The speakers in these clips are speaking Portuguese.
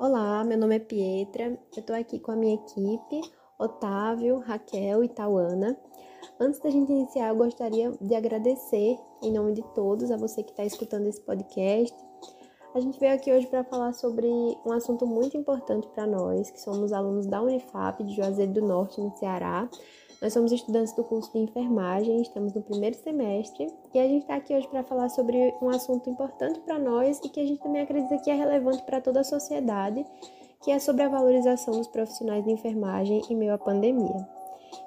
Olá, meu nome é Pietra, eu estou aqui com a minha equipe, Otávio, Raquel e Tauana. Antes da gente iniciar, eu gostaria de agradecer, em nome de todos, a você que está escutando esse podcast. A gente veio aqui hoje para falar sobre um assunto muito importante para nós, que somos alunos da Unifap de Juazeiro do Norte, no Ceará, nós somos estudantes do curso de enfermagem, estamos no primeiro semestre e a gente está aqui hoje para falar sobre um assunto importante para nós e que a gente também acredita que é relevante para toda a sociedade, que é sobre a valorização dos profissionais de enfermagem em meio à pandemia.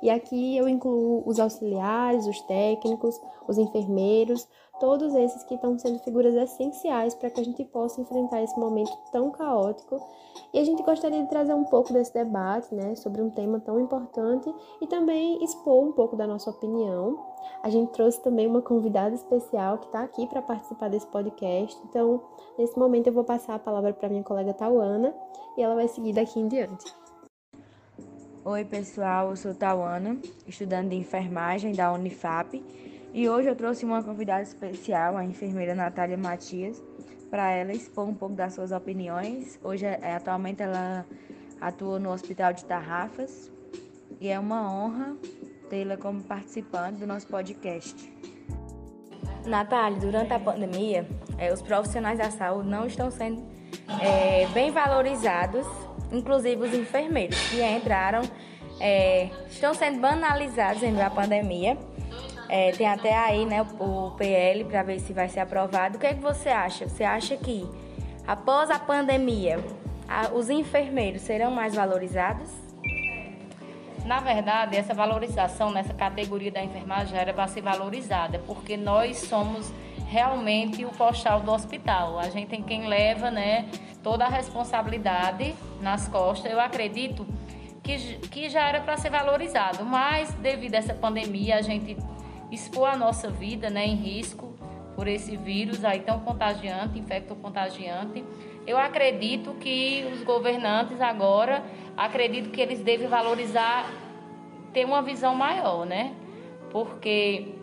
E aqui eu incluo os auxiliares, os técnicos, os enfermeiros, todos esses que estão sendo figuras essenciais para que a gente possa enfrentar esse momento tão caótico. E a gente gostaria de trazer um pouco desse debate, né, sobre um tema tão importante e também expor um pouco da nossa opinião. A gente trouxe também uma convidada especial que está aqui para participar desse podcast. Então, nesse momento eu vou passar a palavra para minha colega Tauana e ela vai seguir daqui em diante. Oi, pessoal, eu sou Tauana, estudante de enfermagem da Unifap e hoje eu trouxe uma convidada especial, a enfermeira Natália Matias, para ela expor um pouco das suas opiniões. Hoje, é, atualmente, ela atua no Hospital de Tarrafas e é uma honra tê-la como participante do nosso podcast. Natália, durante a pandemia, é, os profissionais da saúde não estão sendo é, bem valorizados, inclusive os enfermeiros que entraram, é, estão sendo banalizados em meio à pandemia é, tem até aí né, o PL para ver se vai ser aprovado. O que, é que você acha? Você acha que após a pandemia a, os enfermeiros serão mais valorizados? Na verdade, essa valorização nessa categoria da enfermagem era para ser valorizada, porque nós somos realmente o postal do hospital. A gente tem quem leva né, toda a responsabilidade nas costas. Eu acredito que, que já era para ser valorizado, mas devido a essa pandemia, a gente expor a nossa vida né, em risco por esse vírus aí tão contagiante, infecto-contagiante. Eu acredito que os governantes agora, acredito que eles devem valorizar, ter uma visão maior, né? Porque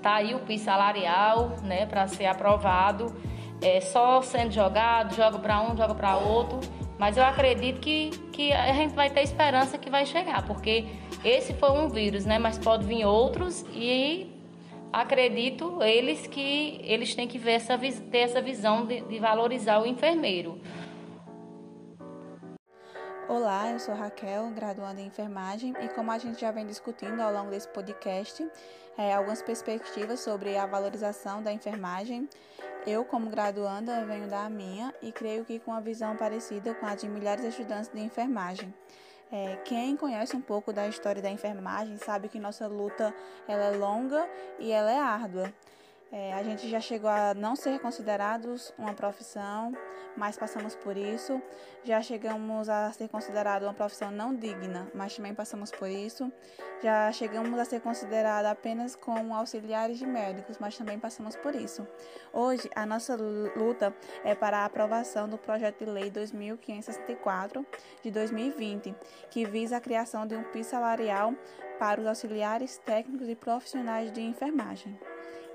tá aí o PIS salarial, né, para ser aprovado, é só sendo jogado, joga para um, joga para outro, mas eu acredito que, que a gente vai ter esperança que vai chegar, porque esse foi um vírus, né? Mas pode vir outros e acredito eles que eles têm que ver essa, ter essa visão de, de valorizar o enfermeiro. Olá, eu sou Raquel, graduanda em enfermagem, e como a gente já vem discutindo ao longo desse podcast, é, algumas perspectivas sobre a valorização da enfermagem, eu, como graduanda, venho da minha e creio que com uma visão parecida com a de milhares de estudantes de enfermagem. É, quem conhece um pouco da história da enfermagem sabe que nossa luta ela é longa e ela é árdua. É, a gente já chegou a não ser considerados uma profissão, mas passamos por isso. Já chegamos a ser considerado uma profissão não digna, mas também passamos por isso. Já chegamos a ser considerado apenas como auxiliares de médicos, mas também passamos por isso. Hoje, a nossa luta é para a aprovação do projeto de lei 2564 de 2020, que visa a criação de um piso salarial para os auxiliares técnicos e profissionais de enfermagem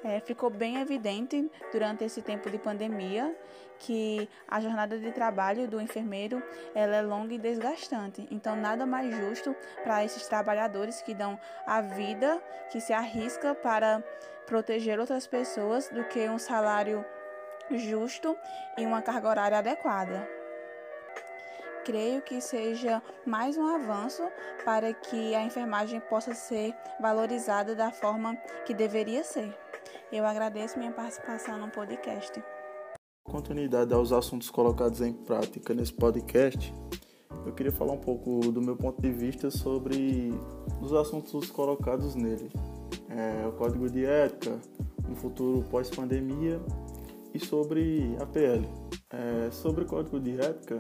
é, ficou bem evidente durante esse tempo de pandemia que a jornada de trabalho do enfermeiro ela é longa e desgastante. Então, nada mais justo para esses trabalhadores que dão a vida, que se arrisca para proteger outras pessoas, do que um salário justo e uma carga horária adequada creio que seja mais um avanço para que a enfermagem possa ser valorizada da forma que deveria ser. Eu agradeço minha participação no podcast. Continuidade aos assuntos colocados em prática nesse podcast, eu queria falar um pouco do meu ponto de vista sobre os assuntos colocados nele. É, o código de ética, um futuro pós-pandemia e sobre a PL. É, sobre o código de ética,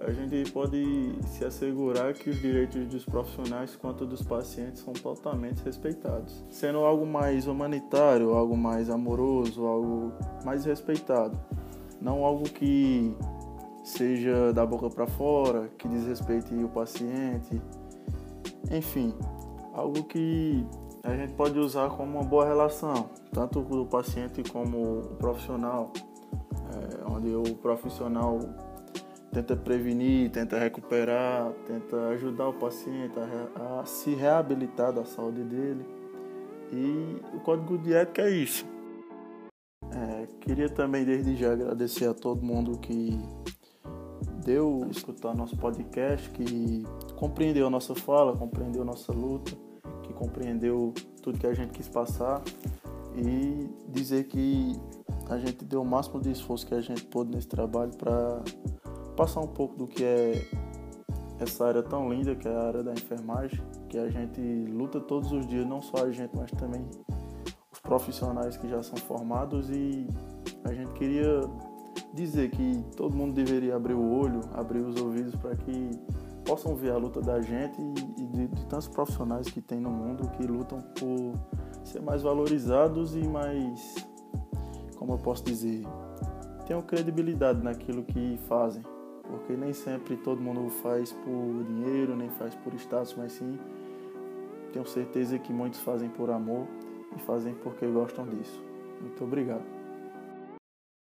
a gente pode se assegurar que os direitos dos profissionais quanto dos pacientes são totalmente respeitados, sendo algo mais humanitário, algo mais amoroso, algo mais respeitado, não algo que seja da boca para fora, que desrespeite o paciente, enfim, algo que a gente pode usar como uma boa relação, tanto do paciente como o profissional, é, onde o profissional tenta prevenir, tenta recuperar, tenta ajudar o paciente a, a se reabilitar da saúde dele. E o código de ética é isso. É, queria também desde já agradecer a todo mundo que deu escutar nosso podcast, que compreendeu a nossa fala, compreendeu a nossa luta, que compreendeu tudo que a gente quis passar e dizer que a gente deu o máximo de esforço que a gente pôde nesse trabalho para passar um pouco do que é essa área tão linda que é a área da enfermagem, que a gente luta todos os dias, não só a gente, mas também os profissionais que já são formados. E a gente queria dizer que todo mundo deveria abrir o olho, abrir os ouvidos para que possam ver a luta da gente e de, de, tantos profissionais que tem no mundo que lutam por ser mais valorizados e mais, como eu posso dizer, tenham credibilidade naquilo que fazem porque nem sempre todo mundo faz por dinheiro, nem faz por status, mas sim tenho certeza que muitos fazem por amor e fazem porque gostam disso. Muito obrigado.